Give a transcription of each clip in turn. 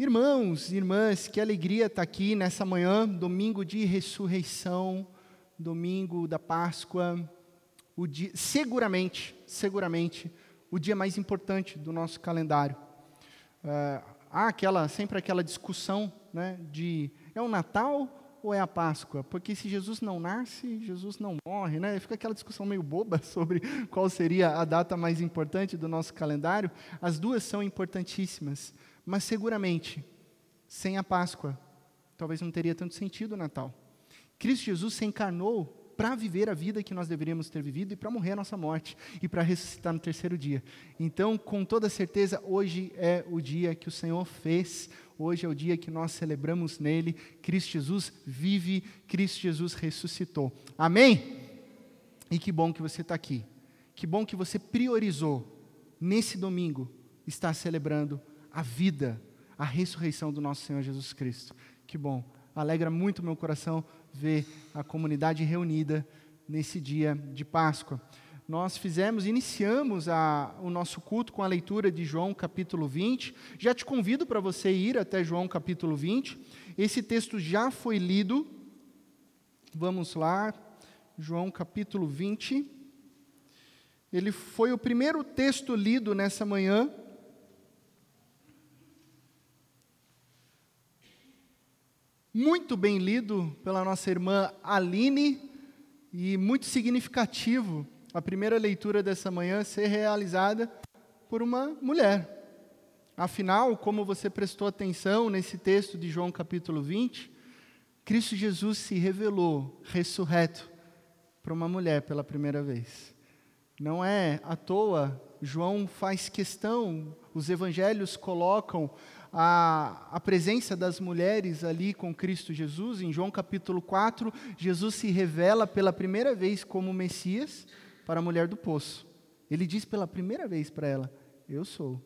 Irmãos, irmãs, que alegria estar aqui nessa manhã, domingo de ressurreição, domingo da Páscoa, o dia, seguramente, seguramente, o dia mais importante do nosso calendário. Uh, há aquela, sempre aquela discussão né, de é o Natal ou é a Páscoa? Porque se Jesus não nasce, Jesus não morre, né? Fica aquela discussão meio boba sobre qual seria a data mais importante do nosso calendário. As duas são importantíssimas. Mas seguramente, sem a Páscoa, talvez não teria tanto sentido o Natal. Cristo Jesus se encarnou para viver a vida que nós deveríamos ter vivido e para morrer a nossa morte e para ressuscitar no terceiro dia. Então, com toda certeza, hoje é o dia que o Senhor fez, hoje é o dia que nós celebramos nele. Cristo Jesus vive, Cristo Jesus ressuscitou. Amém? E que bom que você está aqui. Que bom que você priorizou nesse domingo estar celebrando a vida, a ressurreição do nosso Senhor Jesus Cristo. Que bom. Alegra muito meu coração ver a comunidade reunida nesse dia de Páscoa. Nós fizemos, iniciamos a, o nosso culto com a leitura de João capítulo 20. Já te convido para você ir até João capítulo 20. Esse texto já foi lido. Vamos lá, João capítulo 20. Ele foi o primeiro texto lido nessa manhã. Muito bem lido pela nossa irmã Aline e muito significativo a primeira leitura dessa manhã ser realizada por uma mulher. Afinal, como você prestou atenção nesse texto de João capítulo 20, Cristo Jesus se revelou ressurreto para uma mulher pela primeira vez. Não é à toa, João faz questão, os evangelhos colocam a, a presença das mulheres ali com Cristo Jesus, em João capítulo 4, Jesus se revela pela primeira vez como Messias para a mulher do poço. Ele diz pela primeira vez para ela: Eu sou.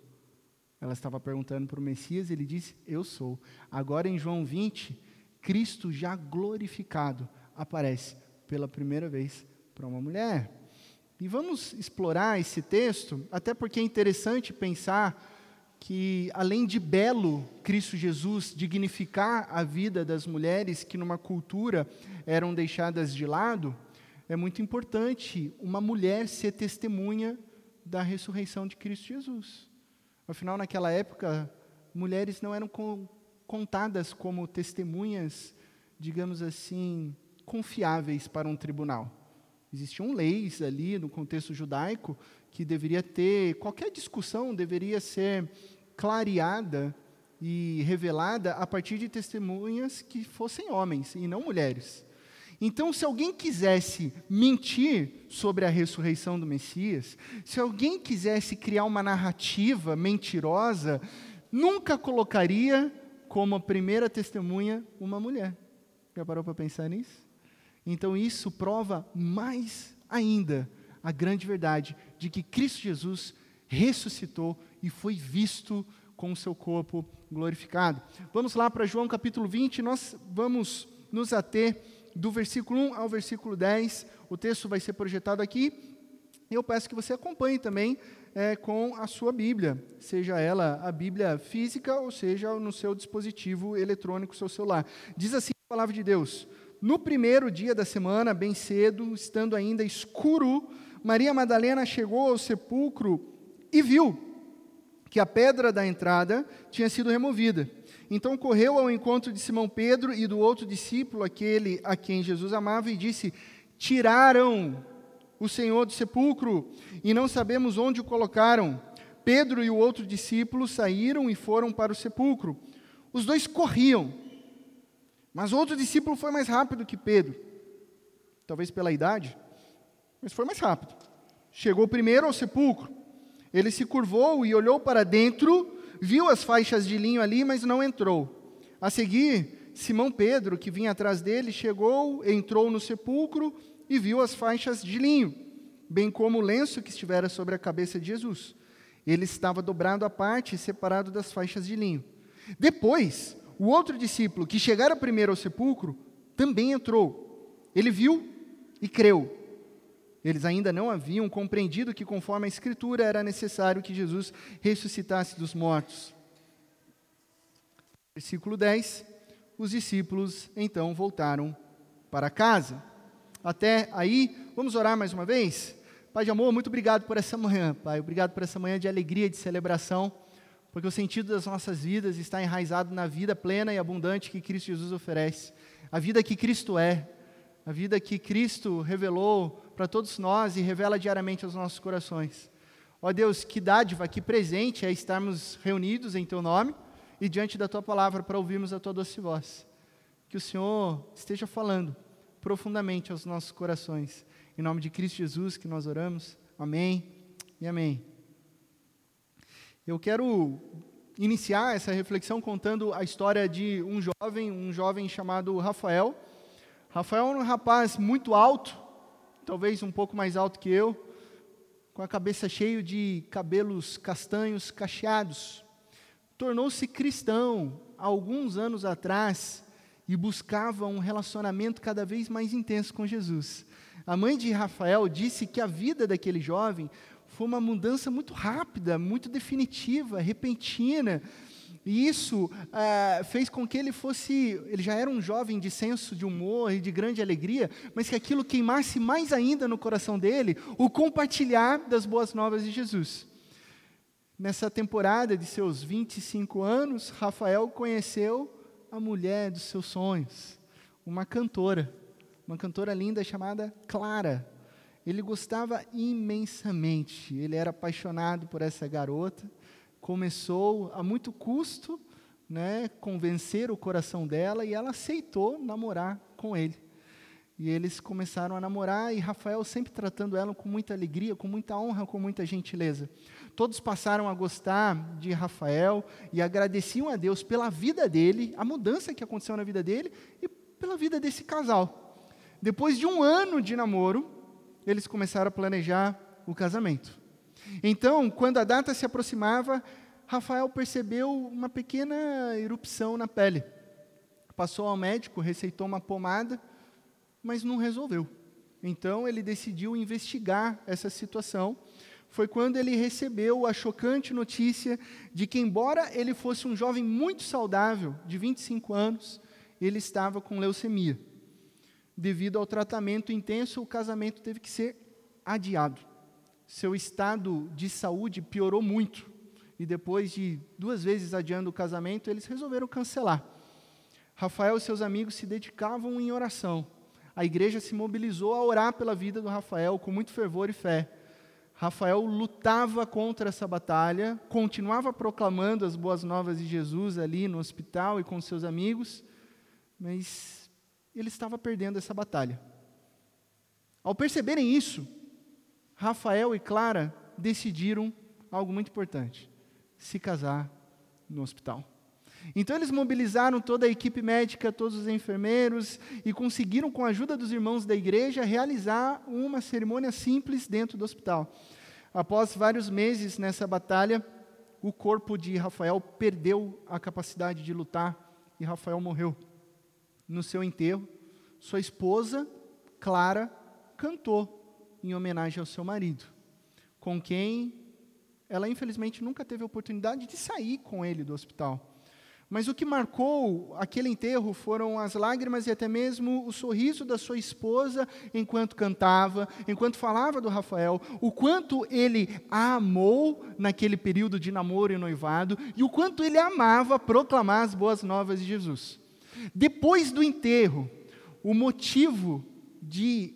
Ela estava perguntando para o Messias, ele disse: Eu sou. Agora em João 20, Cristo já glorificado aparece pela primeira vez para uma mulher. E vamos explorar esse texto, até porque é interessante pensar que, além de belo, Cristo Jesus dignificar a vida das mulheres que, numa cultura, eram deixadas de lado, é muito importante uma mulher ser testemunha da ressurreição de Cristo Jesus. Afinal, naquela época, mulheres não eram contadas como testemunhas, digamos assim, confiáveis para um tribunal. Existiam leis ali no contexto judaico que deveria ter, qualquer discussão deveria ser clareada e revelada a partir de testemunhas que fossem homens e não mulheres. Então, se alguém quisesse mentir sobre a ressurreição do Messias, se alguém quisesse criar uma narrativa mentirosa, nunca colocaria como primeira testemunha uma mulher. Já parou para pensar nisso? Então, isso prova mais ainda a grande verdade de que Cristo Jesus ressuscitou e foi visto com o seu corpo glorificado. Vamos lá para João capítulo 20, nós vamos nos ater do versículo 1 ao versículo 10. O texto vai ser projetado aqui. Eu peço que você acompanhe também é, com a sua Bíblia, seja ela a Bíblia física ou seja no seu dispositivo eletrônico, seu celular. Diz assim a palavra de Deus: No primeiro dia da semana, bem cedo, estando ainda escuro, Maria Madalena chegou ao sepulcro e viu que a pedra da entrada tinha sido removida. Então correu ao encontro de Simão Pedro e do outro discípulo, aquele a quem Jesus amava, e disse: Tiraram o Senhor do sepulcro e não sabemos onde o colocaram. Pedro e o outro discípulo saíram e foram para o sepulcro. Os dois corriam, mas o outro discípulo foi mais rápido que Pedro, talvez pela idade, mas foi mais rápido. Chegou primeiro ao sepulcro ele se curvou e olhou para dentro, viu as faixas de linho ali, mas não entrou. A seguir, Simão Pedro, que vinha atrás dele, chegou, entrou no sepulcro e viu as faixas de linho, bem como o lenço que estivera sobre a cabeça de Jesus. Ele estava dobrado à parte, separado das faixas de linho. Depois, o outro discípulo, que chegara primeiro ao sepulcro, também entrou. Ele viu e creu eles ainda não haviam compreendido que, conforme a Escritura, era necessário que Jesus ressuscitasse dos mortos. Versículo 10: Os discípulos então voltaram para casa. Até aí, vamos orar mais uma vez? Pai de amor, muito obrigado por essa manhã, Pai. Obrigado por essa manhã de alegria, de celebração, porque o sentido das nossas vidas está enraizado na vida plena e abundante que Cristo Jesus oferece. A vida que Cristo é, a vida que Cristo revelou para todos nós e revela diariamente aos nossos corações. Ó Deus, que dádiva, que presente é estarmos reunidos em Teu nome e diante da Tua palavra para ouvirmos a Tua doce voz. Que o Senhor esteja falando profundamente aos nossos corações em nome de Cristo Jesus que nós oramos. Amém e amém. Eu quero iniciar essa reflexão contando a história de um jovem, um jovem chamado Rafael. Rafael é um rapaz muito alto, talvez um pouco mais alto que eu, com a cabeça cheia de cabelos castanhos cacheados. Tornou-se cristão há alguns anos atrás e buscava um relacionamento cada vez mais intenso com Jesus. A mãe de Rafael disse que a vida daquele jovem foi uma mudança muito rápida, muito definitiva, repentina. E isso ah, fez com que ele fosse. Ele já era um jovem de senso de humor e de grande alegria, mas que aquilo queimasse mais ainda no coração dele o compartilhar das boas novas de Jesus. Nessa temporada de seus 25 anos, Rafael conheceu a mulher dos seus sonhos, uma cantora uma cantora linda chamada Clara. Ele gostava imensamente, ele era apaixonado por essa garota. Começou a muito custo, né, convencer o coração dela e ela aceitou namorar com ele. E eles começaram a namorar e Rafael sempre tratando ela com muita alegria, com muita honra, com muita gentileza. Todos passaram a gostar de Rafael e agradeciam a Deus pela vida dele, a mudança que aconteceu na vida dele e pela vida desse casal. Depois de um ano de namoro, eles começaram a planejar o casamento. Então, quando a data se aproximava, Rafael percebeu uma pequena erupção na pele. Passou ao médico, receitou uma pomada, mas não resolveu. Então, ele decidiu investigar essa situação. Foi quando ele recebeu a chocante notícia de que, embora ele fosse um jovem muito saudável, de 25 anos, ele estava com leucemia devido ao tratamento intenso, o casamento teve que ser adiado. Seu estado de saúde piorou muito. E depois de duas vezes adiando o casamento, eles resolveram cancelar. Rafael e seus amigos se dedicavam em oração. A igreja se mobilizou a orar pela vida do Rafael com muito fervor e fé. Rafael lutava contra essa batalha, continuava proclamando as boas novas de Jesus ali no hospital e com seus amigos, mas ele estava perdendo essa batalha. Ao perceberem isso, Rafael e Clara decidiram algo muito importante: se casar no hospital. Então eles mobilizaram toda a equipe médica, todos os enfermeiros e conseguiram, com a ajuda dos irmãos da igreja, realizar uma cerimônia simples dentro do hospital. Após vários meses nessa batalha, o corpo de Rafael perdeu a capacidade de lutar e Rafael morreu no seu enterro, sua esposa, Clara, cantou em homenagem ao seu marido, com quem ela infelizmente nunca teve a oportunidade de sair com ele do hospital. Mas o que marcou aquele enterro foram as lágrimas e até mesmo o sorriso da sua esposa enquanto cantava, enquanto falava do Rafael, o quanto ele a amou naquele período de namoro e noivado e o quanto ele amava proclamar as boas novas de Jesus. Depois do enterro, o motivo de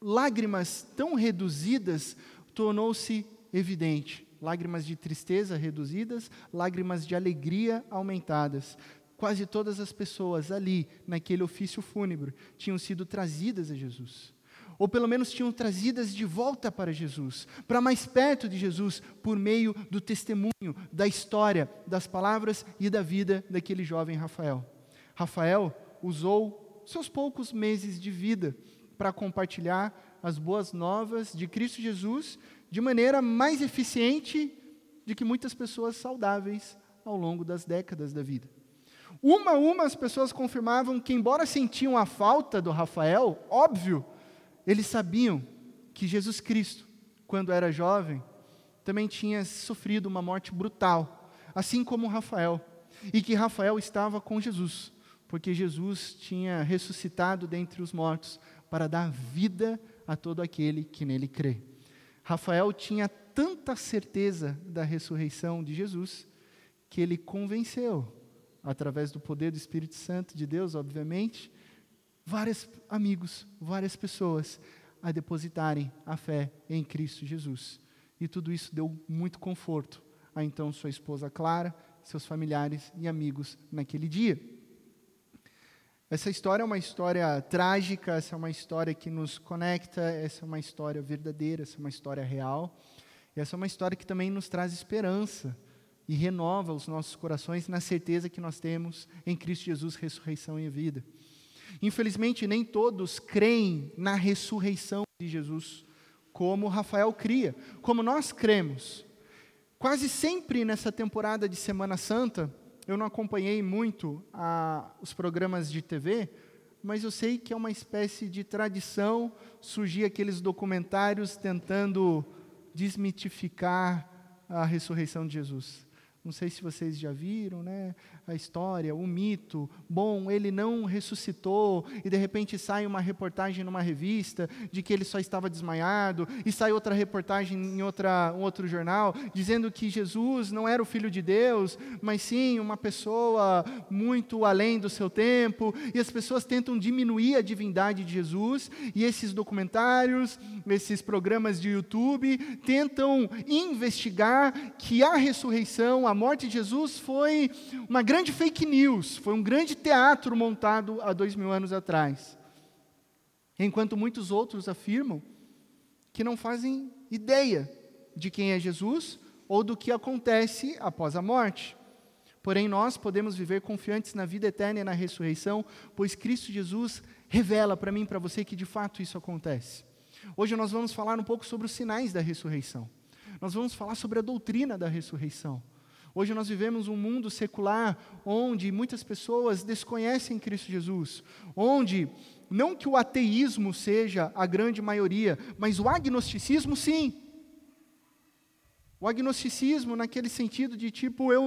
lágrimas tão reduzidas tornou-se evidente. Lágrimas de tristeza reduzidas, lágrimas de alegria aumentadas. Quase todas as pessoas ali, naquele ofício fúnebre, tinham sido trazidas a Jesus. Ou pelo menos tinham trazidas de volta para Jesus, para mais perto de Jesus, por meio do testemunho, da história, das palavras e da vida daquele jovem Rafael. Rafael usou seus poucos meses de vida para compartilhar as boas novas de Cristo Jesus de maneira mais eficiente do que muitas pessoas saudáveis ao longo das décadas da vida. Uma a uma as pessoas confirmavam que, embora sentiam a falta do Rafael, óbvio, eles sabiam que Jesus Cristo, quando era jovem, também tinha sofrido uma morte brutal, assim como Rafael. e que Rafael estava com Jesus, porque Jesus tinha ressuscitado dentre os mortos para dar vida a todo aquele que nele crê. Rafael tinha tanta certeza da ressurreição de Jesus que ele convenceu, através do poder do Espírito Santo de Deus, obviamente, vários amigos, várias pessoas a depositarem a fé em Cristo Jesus. E tudo isso deu muito conforto a então sua esposa Clara, seus familiares e amigos naquele dia. Essa história é uma história trágica, essa é uma história que nos conecta, essa é uma história verdadeira, essa é uma história real. E essa é uma história que também nos traz esperança e renova os nossos corações na certeza que nós temos em Cristo Jesus, ressurreição e vida. Infelizmente, nem todos creem na ressurreição de Jesus, como Rafael cria, como nós cremos. Quase sempre nessa temporada de Semana Santa, eu não acompanhei muito a, os programas de TV, mas eu sei que é uma espécie de tradição surgir aqueles documentários tentando desmitificar a ressurreição de Jesus. Não sei se vocês já viram, né? A história, o mito. Bom, ele não ressuscitou e de repente sai uma reportagem numa revista de que ele só estava desmaiado e sai outra reportagem em outra, um outro jornal dizendo que Jesus não era o filho de Deus, mas sim uma pessoa muito além do seu tempo. E as pessoas tentam diminuir a divindade de Jesus e esses documentários, esses programas de YouTube tentam investigar que a ressurreição, a morte de Jesus foi uma grande fake news, foi um grande teatro montado há dois mil anos atrás. Enquanto muitos outros afirmam que não fazem ideia de quem é Jesus ou do que acontece após a morte. Porém, nós podemos viver confiantes na vida eterna e na ressurreição, pois Cristo Jesus revela para mim e para você que de fato isso acontece. Hoje nós vamos falar um pouco sobre os sinais da ressurreição. Nós vamos falar sobre a doutrina da ressurreição. Hoje nós vivemos um mundo secular onde muitas pessoas desconhecem Cristo Jesus, onde não que o ateísmo seja a grande maioria, mas o agnosticismo sim. O agnosticismo naquele sentido de tipo, eu,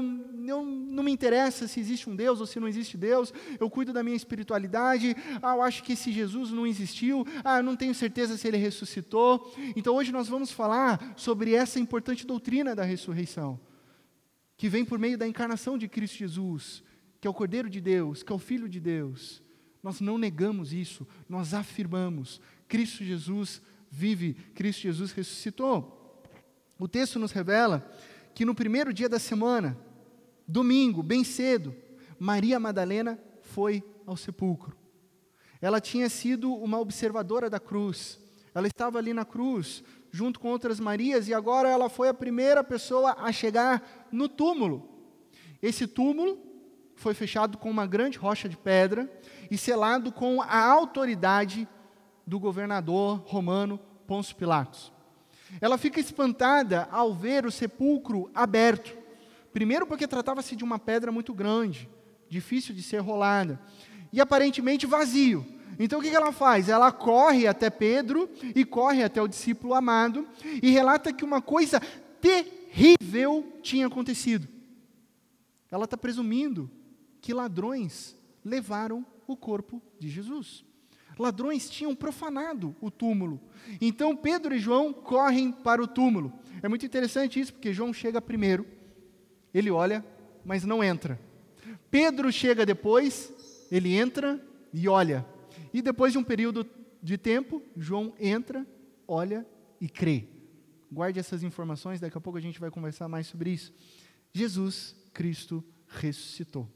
eu não me interessa se existe um Deus ou se não existe Deus, eu cuido da minha espiritualidade, ah, eu acho que esse Jesus não existiu, ah, eu não tenho certeza se ele ressuscitou. Então hoje nós vamos falar sobre essa importante doutrina da ressurreição que vem por meio da encarnação de Cristo Jesus, que é o Cordeiro de Deus, que é o Filho de Deus. Nós não negamos isso, nós afirmamos: Cristo Jesus vive, Cristo Jesus ressuscitou. O texto nos revela que no primeiro dia da semana, domingo, bem cedo, Maria Madalena foi ao sepulcro. Ela tinha sido uma observadora da cruz. Ela estava ali na cruz, junto com outras Marias, e agora ela foi a primeira pessoa a chegar no túmulo. Esse túmulo foi fechado com uma grande rocha de pedra e selado com a autoridade do governador romano Pôncio Pilatos. Ela fica espantada ao ver o sepulcro aberto. Primeiro, porque tratava-se de uma pedra muito grande, difícil de ser rolada, e aparentemente vazio. Então o que ela faz? Ela corre até Pedro e corre até o discípulo amado e relata que uma coisa terrível tinha acontecido. Ela está presumindo que ladrões levaram o corpo de Jesus. Ladrões tinham profanado o túmulo. Então Pedro e João correm para o túmulo. É muito interessante isso, porque João chega primeiro, ele olha, mas não entra. Pedro chega depois, ele entra e olha, e depois de um período de tempo, João entra, olha e crê. Guarde essas informações, daqui a pouco a gente vai conversar mais sobre isso. Jesus Cristo ressuscitou.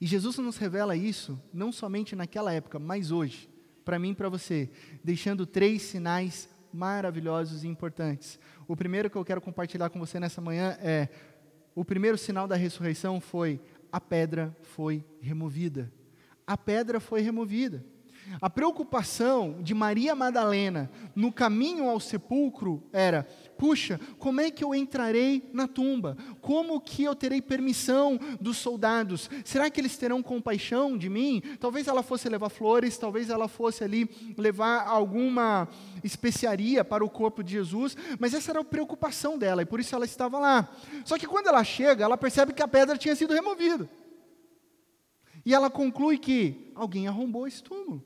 E Jesus nos revela isso não somente naquela época, mas hoje, para mim e para você, deixando três sinais maravilhosos e importantes. O primeiro que eu quero compartilhar com você nessa manhã é: o primeiro sinal da ressurreição foi a pedra foi removida a pedra foi removida. A preocupação de Maria Madalena no caminho ao sepulcro era: puxa, como é que eu entrarei na tumba? Como que eu terei permissão dos soldados? Será que eles terão compaixão de mim? Talvez ela fosse levar flores, talvez ela fosse ali levar alguma especiaria para o corpo de Jesus, mas essa era a preocupação dela e por isso ela estava lá. Só que quando ela chega, ela percebe que a pedra tinha sido removida. E ela conclui que alguém arrombou esse túmulo.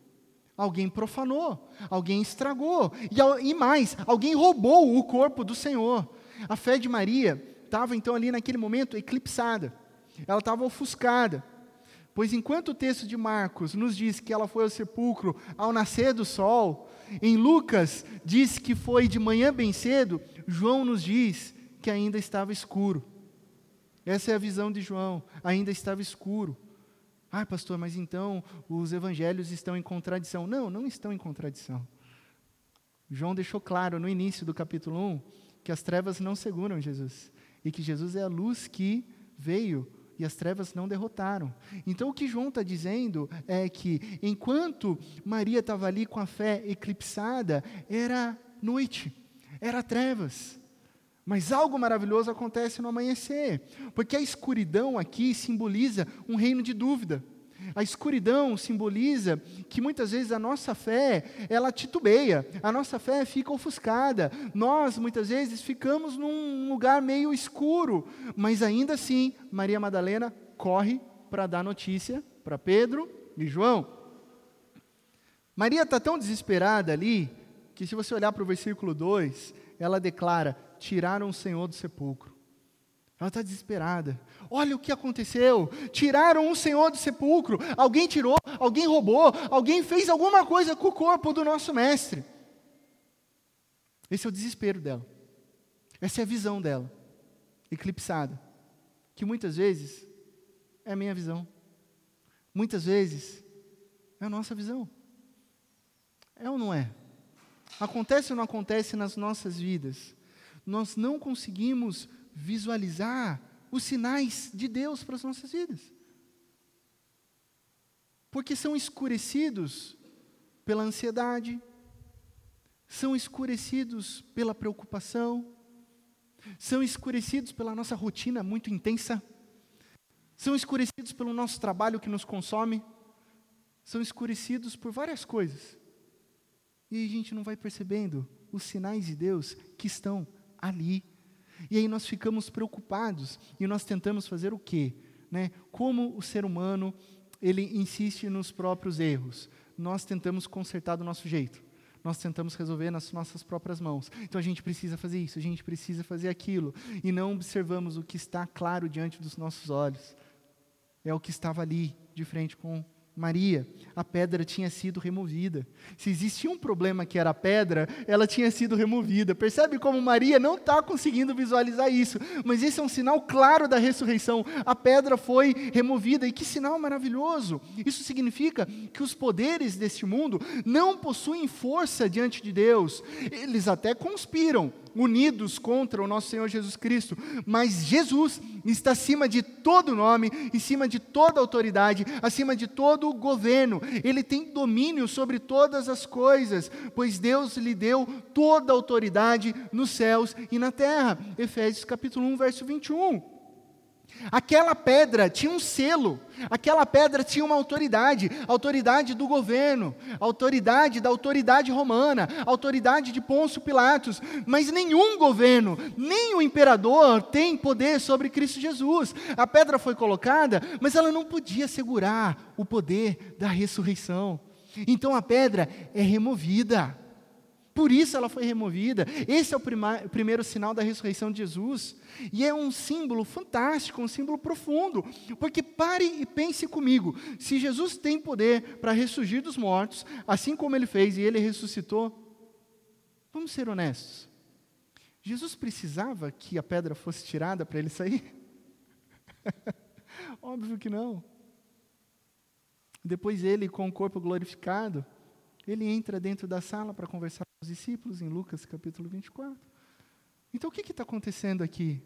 Alguém profanou, alguém estragou, e, e mais, alguém roubou o corpo do Senhor. A fé de Maria estava então ali naquele momento eclipsada, ela estava ofuscada. Pois enquanto o texto de Marcos nos diz que ela foi ao sepulcro ao nascer do sol, em Lucas diz que foi de manhã bem cedo, João nos diz que ainda estava escuro. Essa é a visão de João, ainda estava escuro. Ah, pastor, mas então os evangelhos estão em contradição. Não, não estão em contradição. João deixou claro no início do capítulo 1 que as trevas não seguram Jesus e que Jesus é a luz que veio e as trevas não derrotaram. Então o que João está dizendo é que enquanto Maria estava ali com a fé eclipsada, era noite, era trevas. Mas algo maravilhoso acontece no amanhecer, porque a escuridão aqui simboliza um reino de dúvida. A escuridão simboliza que muitas vezes a nossa fé, ela titubeia, a nossa fé fica ofuscada. Nós, muitas vezes, ficamos num lugar meio escuro, mas ainda assim, Maria Madalena corre para dar notícia para Pedro e João. Maria está tão desesperada ali, que se você olhar para o versículo 2, ela declara: tiraram o Senhor do sepulcro. Ela está desesperada. Olha o que aconteceu. Tiraram o Senhor do sepulcro. Alguém tirou, alguém roubou, alguém fez alguma coisa com o corpo do nosso mestre. Esse é o desespero dela. Essa é a visão dela, eclipsada. Que muitas vezes é a minha visão. Muitas vezes é a nossa visão. É ou não é? Acontece ou não acontece nas nossas vidas? Nós não conseguimos visualizar os sinais de Deus para as nossas vidas. Porque são escurecidos pela ansiedade, são escurecidos pela preocupação, são escurecidos pela nossa rotina muito intensa, são escurecidos pelo nosso trabalho que nos consome, são escurecidos por várias coisas. E a gente não vai percebendo os sinais de Deus que estão ali. E aí nós ficamos preocupados e nós tentamos fazer o quê? Né? Como o ser humano ele insiste nos próprios erros, nós tentamos consertar do nosso jeito. Nós tentamos resolver nas nossas próprias mãos. Então a gente precisa fazer isso, a gente precisa fazer aquilo. E não observamos o que está claro diante dos nossos olhos. É o que estava ali, de frente com Maria, a pedra tinha sido removida. Se existia um problema que era a pedra, ela tinha sido removida. Percebe como Maria não está conseguindo visualizar isso, mas esse é um sinal claro da ressurreição. A pedra foi removida, e que sinal maravilhoso! Isso significa que os poderes deste mundo não possuem força diante de Deus, eles até conspiram, unidos contra o nosso Senhor Jesus Cristo, mas Jesus está acima de todo nome, em cima de toda autoridade, acima de todo o governo. Ele tem domínio sobre todas as coisas, pois Deus lhe deu toda a autoridade nos céus e na terra. Efésios capítulo 1, verso 21. Aquela pedra tinha um selo, aquela pedra tinha uma autoridade, autoridade do governo, autoridade da autoridade romana, autoridade de Pôncio Pilatos, mas nenhum governo, nem o imperador tem poder sobre Cristo Jesus. A pedra foi colocada, mas ela não podia segurar o poder da ressurreição. Então a pedra é removida. Por isso ela foi removida. Esse é o prima, primeiro sinal da ressurreição de Jesus. E é um símbolo fantástico, um símbolo profundo. Porque pare e pense comigo: se Jesus tem poder para ressurgir dos mortos, assim como ele fez e ele ressuscitou, vamos ser honestos. Jesus precisava que a pedra fosse tirada para ele sair? Óbvio que não. Depois ele, com o corpo glorificado, ele entra dentro da sala para conversar com os discípulos, em Lucas capítulo 24. Então o que está acontecendo aqui?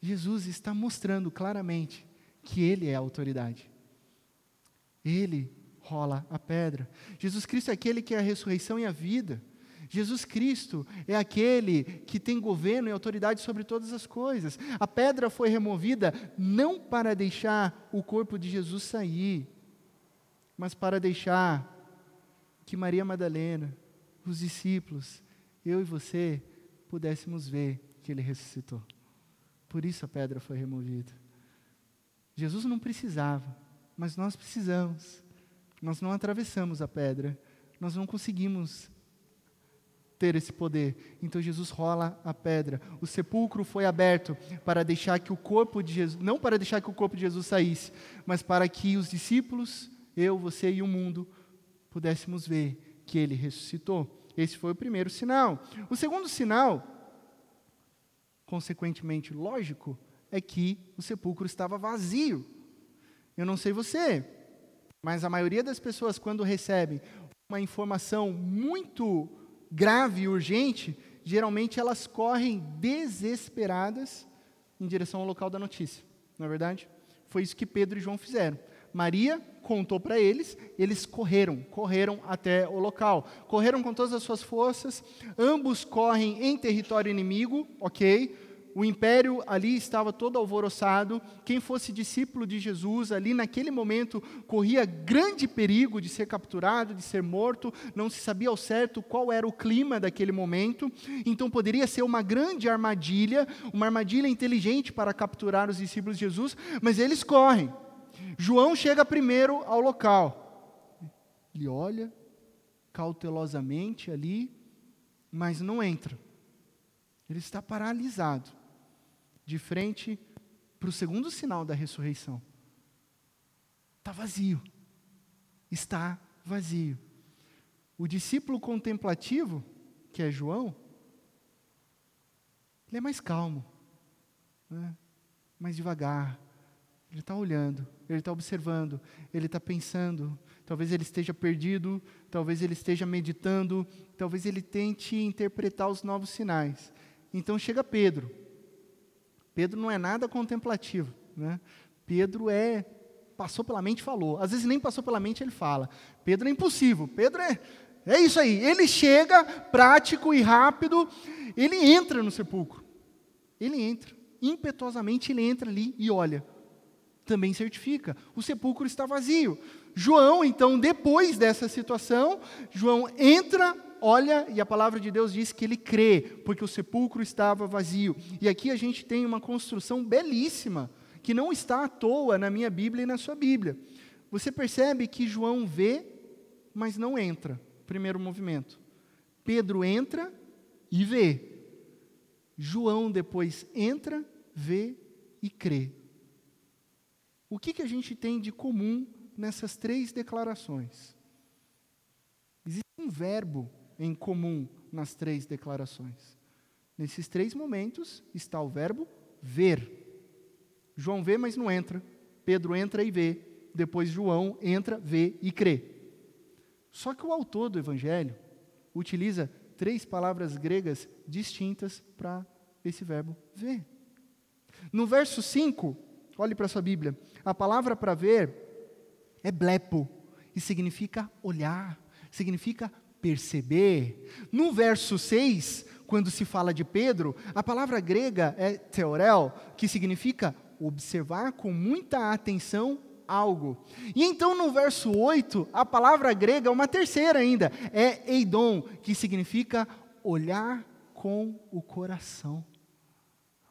Jesus está mostrando claramente que Ele é a autoridade. Ele rola a pedra. Jesus Cristo é aquele que é a ressurreição e a vida. Jesus Cristo é aquele que tem governo e autoridade sobre todas as coisas. A pedra foi removida não para deixar o corpo de Jesus sair, mas para deixar que Maria Madalena, os discípulos, eu e você pudéssemos ver que ele ressuscitou. Por isso a pedra foi removida. Jesus não precisava, mas nós precisamos. Nós não atravessamos a pedra, nós não conseguimos ter esse poder. Então Jesus rola a pedra. O sepulcro foi aberto para deixar que o corpo de Jesus, não para deixar que o corpo de Jesus saísse, mas para que os discípulos, eu, você e o mundo pudéssemos ver que ele ressuscitou. Esse foi o primeiro sinal. O segundo sinal, consequentemente lógico, é que o sepulcro estava vazio. Eu não sei você, mas a maioria das pessoas, quando recebem uma informação muito grave e urgente, geralmente elas correm desesperadas em direção ao local da notícia. Não é verdade? Foi isso que Pedro e João fizeram. Maria contou para eles, eles correram, correram até o local. Correram com todas as suas forças, ambos correm em território inimigo, ok? o império ali estava todo alvoroçado. Quem fosse discípulo de Jesus ali naquele momento corria grande perigo de ser capturado, de ser morto. Não se sabia ao certo qual era o clima daquele momento. Então poderia ser uma grande armadilha, uma armadilha inteligente para capturar os discípulos de Jesus, mas eles correm. João chega primeiro ao local. Ele olha cautelosamente ali, mas não entra. Ele está paralisado de frente para o segundo sinal da ressurreição. Está vazio. Está vazio. O discípulo contemplativo, que é João, ele é mais calmo, né? mais devagar. Ele está olhando, ele está observando, ele está pensando. Talvez ele esteja perdido, talvez ele esteja meditando, talvez ele tente interpretar os novos sinais. Então chega Pedro, Pedro não é nada contemplativo. Né? Pedro é passou pela mente falou. Às vezes nem passou pela mente ele fala. Pedro é impossível. Pedro é é isso aí. Ele chega prático e rápido. Ele entra no sepulcro. Ele entra impetuosamente. Ele entra ali e olha. Também certifica. O sepulcro está vazio. João, então, depois dessa situação, João entra olha e a palavra de Deus diz que ele crê, porque o sepulcro estava vazio. E aqui a gente tem uma construção belíssima, que não está à toa na minha Bíblia e na sua Bíblia. Você percebe que João vê, mas não entra. Primeiro movimento. Pedro entra e vê. João depois entra, vê e crê. O que, que a gente tem de comum nessas três declarações? Existe um verbo em comum nas três declarações. Nesses três momentos está o verbo ver. João vê, mas não entra. Pedro entra e vê. Depois João entra, vê e crê. Só que o autor do evangelho utiliza três palavras gregas distintas para esse verbo ver. No verso 5, olhe para sua Bíblia, a palavra para ver é blepo, e significa olhar, significa perceber. No verso 6, quando se fala de Pedro, a palavra grega é teorel, que significa observar com muita atenção algo. E então no verso 8, a palavra grega uma terceira ainda, é eidon, que significa olhar com o coração.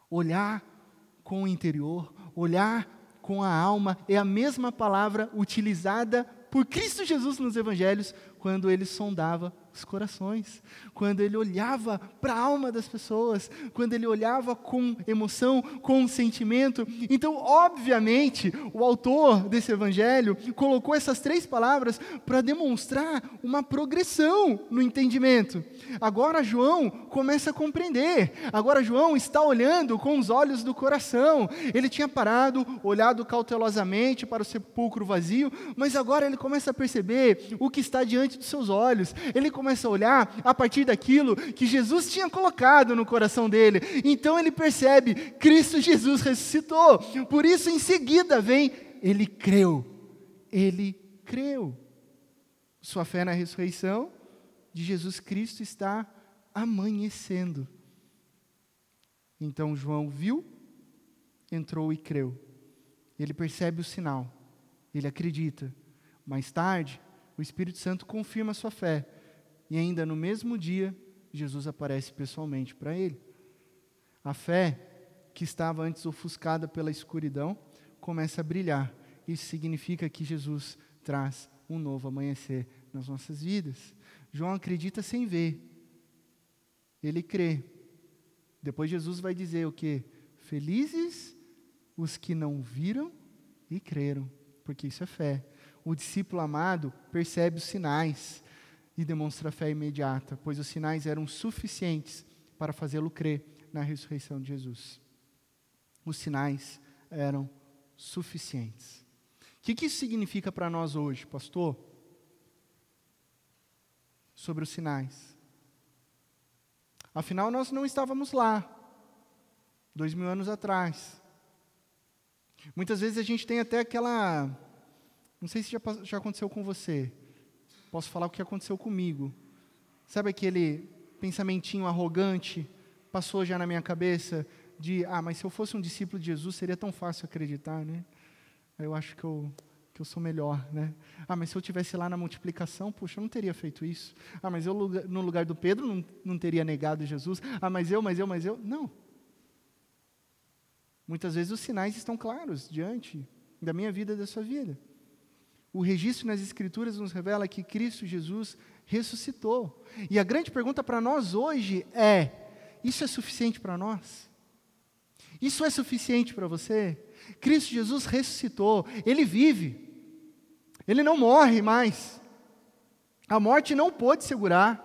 Olhar com o interior, olhar com a alma, é a mesma palavra utilizada por Cristo Jesus nos evangelhos quando ele sondava os corações, quando ele olhava para a alma das pessoas, quando ele olhava com emoção, com sentimento. Então, obviamente, o autor desse evangelho colocou essas três palavras para demonstrar uma progressão no entendimento. Agora João começa a compreender. Agora João está olhando com os olhos do coração. Ele tinha parado, olhado cautelosamente para o sepulcro vazio, mas agora ele começa a perceber o que está diante dos seus olhos. Ele começa começa a olhar a partir daquilo que Jesus tinha colocado no coração dele. Então ele percebe: Cristo Jesus ressuscitou. Por isso, em seguida, vem: ele creu. Ele creu. Sua fé na ressurreição de Jesus Cristo está amanhecendo. Então João viu, entrou e creu. Ele percebe o sinal, ele acredita. Mais tarde, o Espírito Santo confirma a sua fé, e ainda no mesmo dia, Jesus aparece pessoalmente para ele. A fé, que estava antes ofuscada pela escuridão, começa a brilhar. Isso significa que Jesus traz um novo amanhecer nas nossas vidas. João acredita sem ver. Ele crê. Depois Jesus vai dizer o que? Felizes os que não viram e creram, porque isso é fé. O discípulo amado percebe os sinais e demonstra fé imediata, pois os sinais eram suficientes para fazê-lo crer na ressurreição de Jesus. Os sinais eram suficientes. O que, que isso significa para nós hoje, pastor? Sobre os sinais. Afinal, nós não estávamos lá, dois mil anos atrás. Muitas vezes a gente tem até aquela. Não sei se já, já aconteceu com você. Posso falar o que aconteceu comigo. Sabe aquele pensamentinho arrogante passou já na minha cabeça de, ah, mas se eu fosse um discípulo de Jesus seria tão fácil acreditar, né? Eu acho que eu, que eu sou melhor, né? Ah, mas se eu tivesse lá na multiplicação, puxa, eu não teria feito isso. Ah, mas eu no lugar do Pedro não, não teria negado Jesus. Ah, mas eu, mas eu, mas eu. Não. Muitas vezes os sinais estão claros diante da minha vida e da sua vida. O registro nas Escrituras nos revela que Cristo Jesus ressuscitou. E a grande pergunta para nós hoje é: isso é suficiente para nós? Isso é suficiente para você? Cristo Jesus ressuscitou, ele vive, ele não morre mais, a morte não pôde segurar,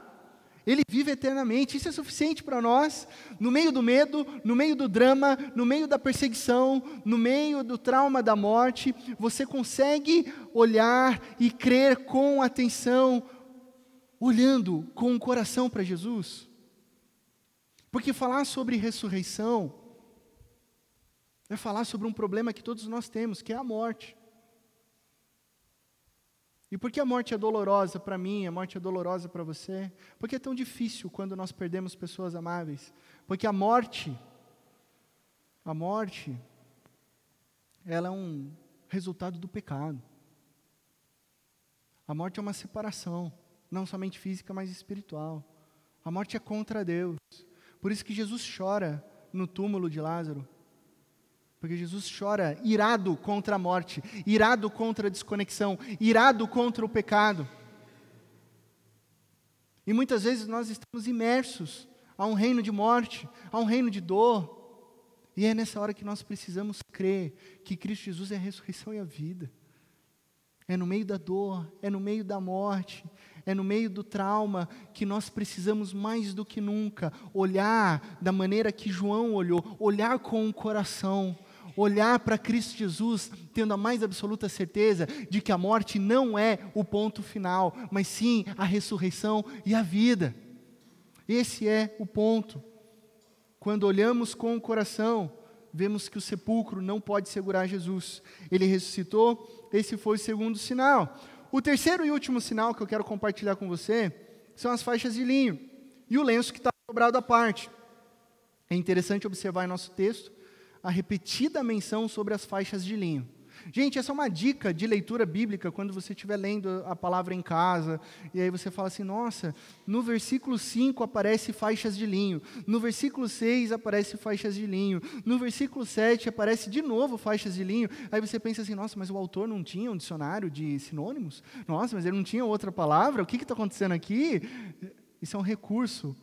ele vive eternamente, isso é suficiente para nós, no meio do medo, no meio do drama, no meio da perseguição, no meio do trauma da morte, você consegue olhar e crer com atenção, olhando com o coração para Jesus? Porque falar sobre ressurreição é falar sobre um problema que todos nós temos, que é a morte. E por que a morte é dolorosa para mim, a morte é dolorosa para você? Porque é tão difícil quando nós perdemos pessoas amáveis. Porque a morte, a morte, ela é um resultado do pecado. A morte é uma separação, não somente física, mas espiritual. A morte é contra Deus. Por isso que Jesus chora no túmulo de Lázaro. Porque Jesus chora irado contra a morte, irado contra a desconexão, irado contra o pecado. E muitas vezes nós estamos imersos a um reino de morte, a um reino de dor. E é nessa hora que nós precisamos crer que Cristo Jesus é a ressurreição e a vida. É no meio da dor, é no meio da morte, é no meio do trauma que nós precisamos mais do que nunca olhar da maneira que João olhou, olhar com o coração, olhar para Cristo Jesus, tendo a mais absoluta certeza de que a morte não é o ponto final, mas sim a ressurreição e a vida. Esse é o ponto. Quando olhamos com o coração, vemos que o sepulcro não pode segurar Jesus. Ele ressuscitou, esse foi o segundo sinal. O terceiro e último sinal que eu quero compartilhar com você são as faixas de linho e o lenço que está dobrado à parte. É interessante observar em nosso texto a repetida menção sobre as faixas de linho. Gente, essa é uma dica de leitura bíblica quando você estiver lendo a palavra em casa, e aí você fala assim: nossa, no versículo 5 aparece faixas de linho, no versículo 6 aparece faixas de linho, no versículo 7 aparece de novo faixas de linho. Aí você pensa assim: nossa, mas o autor não tinha um dicionário de sinônimos? Nossa, mas ele não tinha outra palavra? O que está acontecendo aqui? Isso é um recurso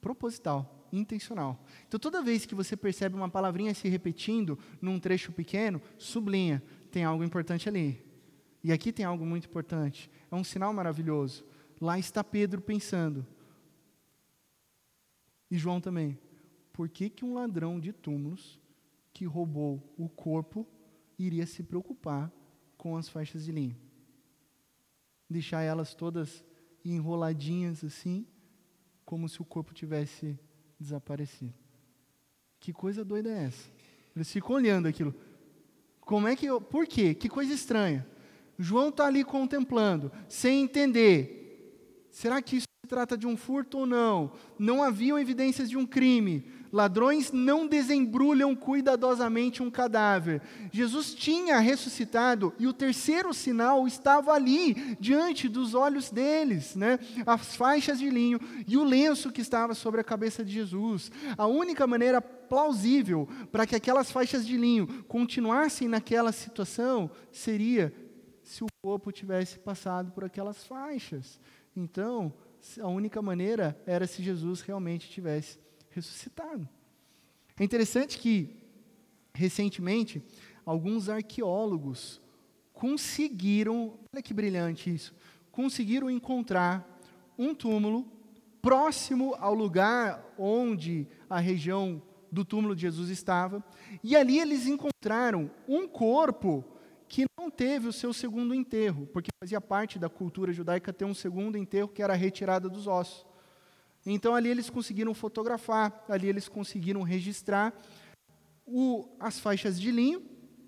proposital intencional. Então, toda vez que você percebe uma palavrinha se repetindo num trecho pequeno, sublinha, tem algo importante ali. E aqui tem algo muito importante. É um sinal maravilhoso. Lá está Pedro pensando. E João também. Por que, que um ladrão de túmulos que roubou o corpo iria se preocupar com as faixas de linho? Deixar elas todas enroladinhas assim, como se o corpo tivesse desaparecido. Que coisa doida é essa? Eles ficam olhando aquilo. Como é que eu, por quê? Que coisa estranha. João está ali contemplando, sem entender. Será que isso é trata de um furto ou não. Não haviam evidências de um crime. Ladrões não desembrulham cuidadosamente um cadáver. Jesus tinha ressuscitado e o terceiro sinal estava ali, diante dos olhos deles, né? As faixas de linho e o lenço que estava sobre a cabeça de Jesus. A única maneira plausível para que aquelas faixas de linho continuassem naquela situação seria se o corpo tivesse passado por aquelas faixas. Então, a única maneira era se Jesus realmente tivesse ressuscitado. É interessante que, recentemente, alguns arqueólogos conseguiram, olha que brilhante isso, conseguiram encontrar um túmulo próximo ao lugar onde a região do túmulo de Jesus estava, e ali eles encontraram um corpo que não teve o seu segundo enterro, porque fazia parte da cultura judaica ter um segundo enterro que era a retirada dos ossos. Então ali eles conseguiram fotografar, ali eles conseguiram registrar o, as faixas de linho,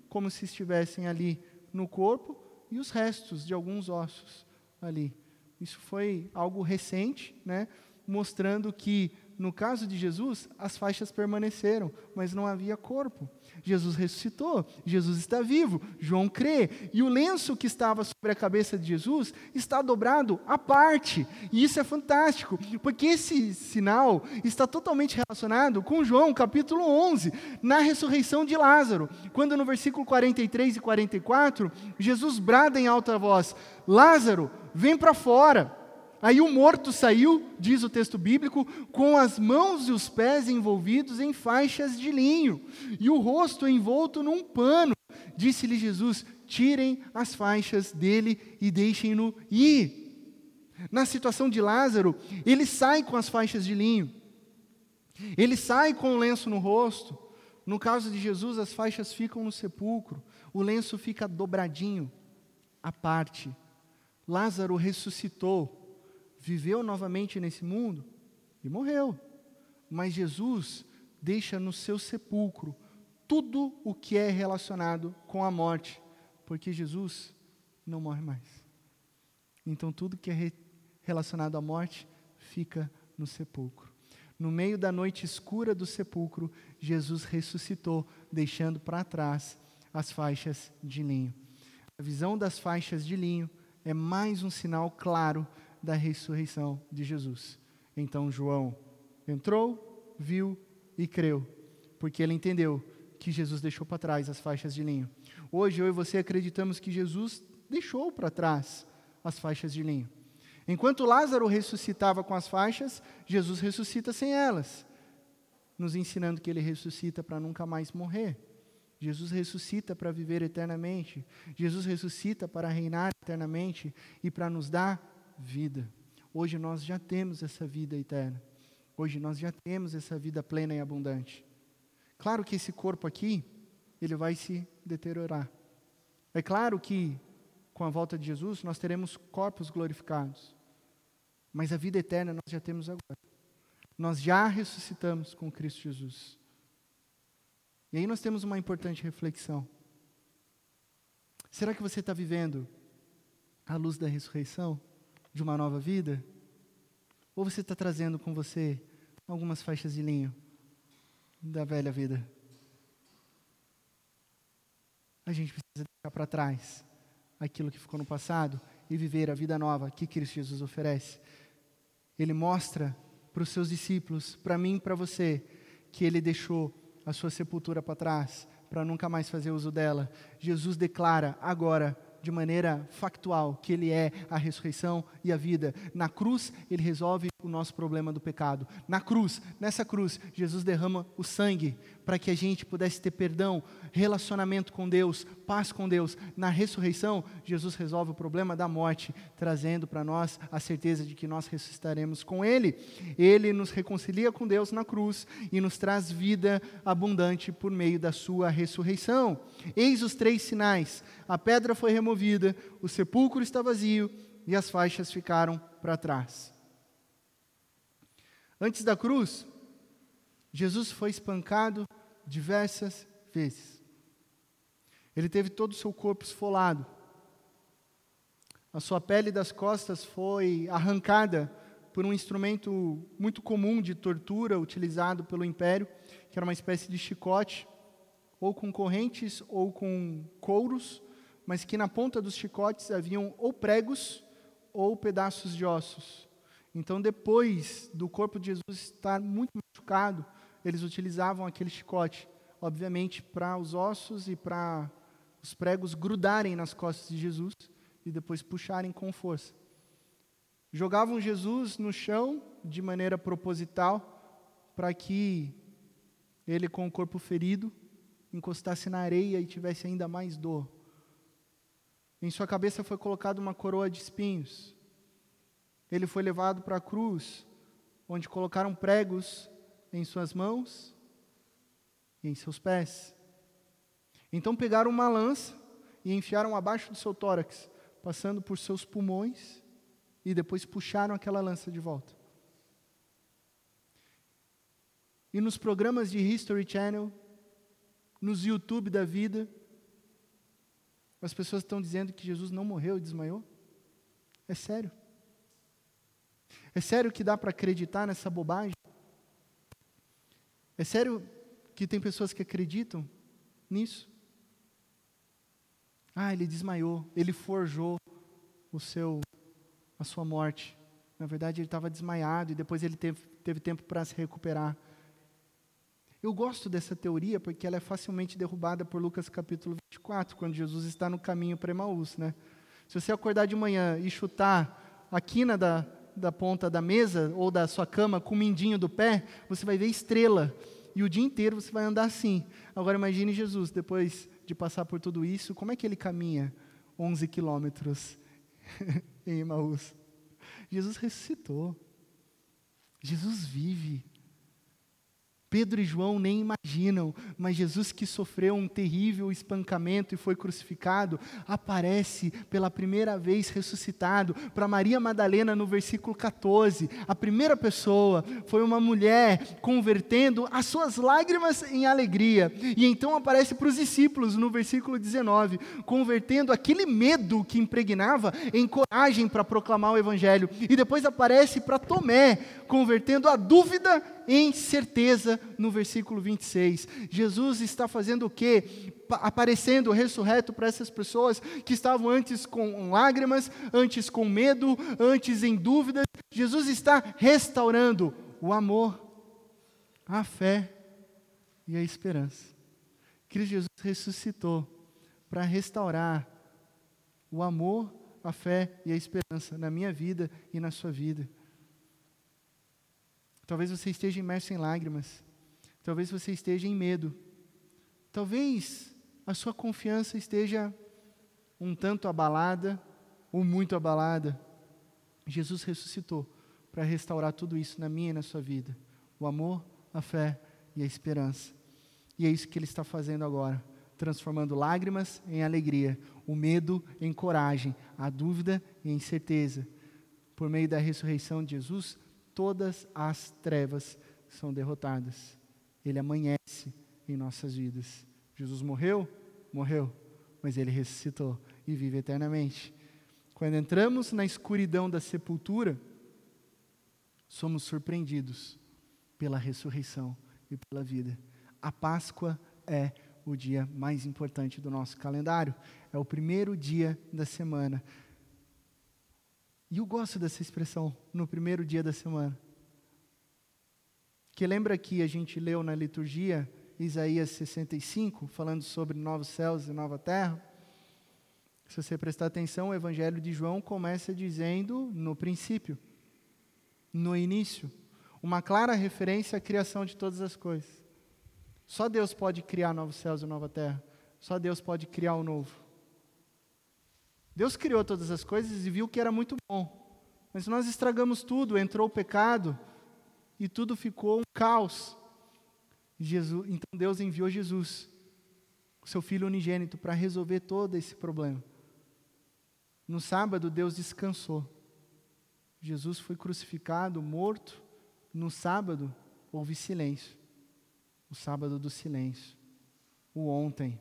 como se estivessem ali no corpo, e os restos de alguns ossos ali. Isso foi algo recente, né, mostrando que no caso de Jesus, as faixas permaneceram, mas não havia corpo. Jesus ressuscitou, Jesus está vivo, João crê, e o lenço que estava sobre a cabeça de Jesus está dobrado à parte. E isso é fantástico, porque esse sinal está totalmente relacionado com João capítulo 11, na ressurreição de Lázaro, quando no versículo 43 e 44, Jesus brada em alta voz: Lázaro, vem para fora. Aí o morto saiu, diz o texto bíblico, com as mãos e os pés envolvidos em faixas de linho, e o rosto envolto num pano. Disse-lhe Jesus: Tirem as faixas dele e deixem-no ir. Na situação de Lázaro, ele sai com as faixas de linho, ele sai com o lenço no rosto. No caso de Jesus, as faixas ficam no sepulcro, o lenço fica dobradinho, à parte. Lázaro ressuscitou viveu novamente nesse mundo e morreu. Mas Jesus deixa no seu sepulcro tudo o que é relacionado com a morte, porque Jesus não morre mais. Então tudo que é relacionado à morte fica no sepulcro. No meio da noite escura do sepulcro, Jesus ressuscitou, deixando para trás as faixas de linho. A visão das faixas de linho é mais um sinal claro da ressurreição de Jesus. Então João entrou, viu e creu, porque ele entendeu que Jesus deixou para trás as faixas de linho. Hoje eu e você acreditamos que Jesus deixou para trás as faixas de linho. Enquanto Lázaro ressuscitava com as faixas, Jesus ressuscita sem elas, nos ensinando que ele ressuscita para nunca mais morrer. Jesus ressuscita para viver eternamente. Jesus ressuscita para reinar eternamente e para nos dar vida. Hoje nós já temos essa vida eterna. Hoje nós já temos essa vida plena e abundante. Claro que esse corpo aqui, ele vai se deteriorar. É claro que com a volta de Jesus nós teremos corpos glorificados. Mas a vida eterna nós já temos agora. Nós já ressuscitamos com Cristo Jesus. E aí nós temos uma importante reflexão. Será que você está vivendo a luz da ressurreição? De uma nova vida? Ou você está trazendo com você algumas faixas de linho da velha vida? A gente precisa deixar para trás aquilo que ficou no passado e viver a vida nova que Cristo Jesus oferece. Ele mostra para os seus discípulos, para mim e para você, que ele deixou a sua sepultura para trás, para nunca mais fazer uso dela. Jesus declara agora de maneira factual que Ele é a ressurreição e a vida. Na cruz, Ele resolve o nosso problema do pecado. Na cruz, nessa cruz, Jesus derrama o sangue para que a gente pudesse ter perdão, relacionamento com Deus, paz com Deus. Na ressurreição, Jesus resolve o problema da morte, trazendo para nós a certeza de que nós ressuscitaremos com Ele. Ele nos reconcilia com Deus na cruz e nos traz vida abundante por meio da Sua ressurreição. Eis os três sinais: a pedra foi removida, o sepulcro está vazio e as faixas ficaram para trás. Antes da cruz, Jesus foi espancado diversas vezes. Ele teve todo o seu corpo esfolado. A sua pele das costas foi arrancada por um instrumento muito comum de tortura utilizado pelo império, que era uma espécie de chicote, ou com correntes ou com couros, mas que na ponta dos chicotes haviam ou pregos ou pedaços de ossos. Então, depois do corpo de Jesus estar muito machucado, eles utilizavam aquele chicote, obviamente, para os ossos e para os pregos grudarem nas costas de Jesus e depois puxarem com força. Jogavam Jesus no chão de maneira proposital para que ele, com o corpo ferido, encostasse na areia e tivesse ainda mais dor. Em sua cabeça foi colocada uma coroa de espinhos. Ele foi levado para a cruz, onde colocaram pregos em suas mãos e em seus pés. Então pegaram uma lança e enfiaram abaixo do seu tórax, passando por seus pulmões, e depois puxaram aquela lança de volta. E nos programas de History Channel, nos YouTube da vida, as pessoas estão dizendo que Jesus não morreu e desmaiou? É sério? É sério que dá para acreditar nessa bobagem? É sério que tem pessoas que acreditam nisso? Ah, ele desmaiou, ele forjou o seu a sua morte. Na verdade, ele estava desmaiado e depois ele teve, teve tempo para se recuperar. Eu gosto dessa teoria porque ela é facilmente derrubada por Lucas capítulo 24, quando Jesus está no caminho para Emaús. Né? Se você acordar de manhã e chutar a quina da, da ponta da mesa ou da sua cama com o mindinho do pé, você vai ver estrela. E o dia inteiro você vai andar assim. Agora imagine Jesus, depois de passar por tudo isso, como é que ele caminha 11 quilômetros em Emaús? Jesus ressuscitou. Jesus vive. Pedro e João nem imaginam, mas Jesus, que sofreu um terrível espancamento e foi crucificado, aparece pela primeira vez ressuscitado para Maria Madalena no versículo 14. A primeira pessoa foi uma mulher convertendo as suas lágrimas em alegria. E então aparece para os discípulos no versículo 19, convertendo aquele medo que impregnava em coragem para proclamar o Evangelho. E depois aparece para Tomé, convertendo a dúvida em certeza no versículo 26. Jesus está fazendo o quê? Aparecendo ressurreto para essas pessoas que estavam antes com lágrimas, antes com medo, antes em dúvidas. Jesus está restaurando o amor, a fé e a esperança. Cristo Jesus ressuscitou para restaurar o amor, a fé e a esperança na minha vida e na sua vida. Talvez você esteja imerso em lágrimas. Talvez você esteja em medo. Talvez a sua confiança esteja um tanto abalada ou muito abalada. Jesus ressuscitou para restaurar tudo isso na minha e na sua vida: o amor, a fé e a esperança. E é isso que Ele está fazendo agora, transformando lágrimas em alegria, o medo em coragem, a dúvida em certeza. Por meio da ressurreição de Jesus, todas as trevas são derrotadas. Ele amanhece em nossas vidas. Jesus morreu? Morreu, mas ele ressuscitou e vive eternamente. Quando entramos na escuridão da sepultura, somos surpreendidos pela ressurreição e pela vida. A Páscoa é o dia mais importante do nosso calendário. É o primeiro dia da semana. E eu gosto dessa expressão, no primeiro dia da semana. Que lembra que a gente leu na liturgia Isaías 65, falando sobre novos céus e nova terra? Se você prestar atenção, o Evangelho de João começa dizendo no princípio, no início, uma clara referência à criação de todas as coisas. Só Deus pode criar novos céus e nova terra. Só Deus pode criar o novo. Deus criou todas as coisas e viu que era muito bom. Mas nós estragamos tudo, entrou o pecado e tudo ficou um caos. Jesus, então Deus enviou Jesus, seu filho unigênito, para resolver todo esse problema. No sábado, Deus descansou. Jesus foi crucificado, morto. No sábado, houve silêncio. O sábado do silêncio. O ontem.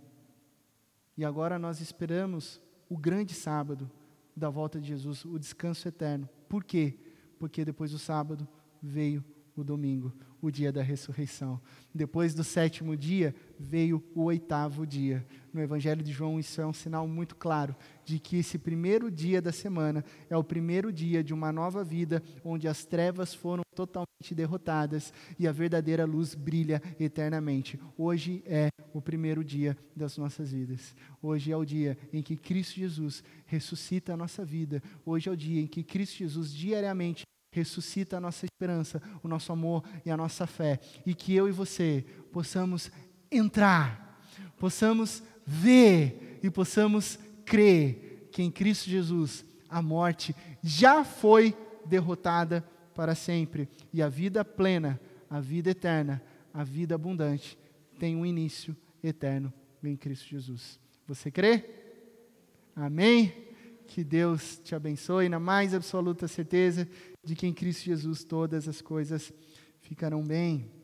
E agora nós esperamos o grande sábado da volta de Jesus, o descanso eterno. Por quê? Porque depois do sábado veio o domingo, o dia da ressurreição. Depois do sétimo dia, veio o oitavo dia. No Evangelho de João, isso é um sinal muito claro de que esse primeiro dia da semana é o primeiro dia de uma nova vida, onde as trevas foram totalmente derrotadas e a verdadeira luz brilha eternamente. Hoje é o primeiro dia das nossas vidas. Hoje é o dia em que Cristo Jesus ressuscita a nossa vida. Hoje é o dia em que Cristo Jesus diariamente ressuscita a nossa esperança, o nosso amor e a nossa fé. E que eu e você possamos entrar, possamos ver e possamos crer que em Cristo Jesus a morte já foi derrotada para sempre e a vida plena, a vida eterna, a vida abundante tem um início eterno em Cristo Jesus. Você crê? Amém? Que Deus te abençoe na mais absoluta certeza de que em Cristo Jesus todas as coisas ficarão bem.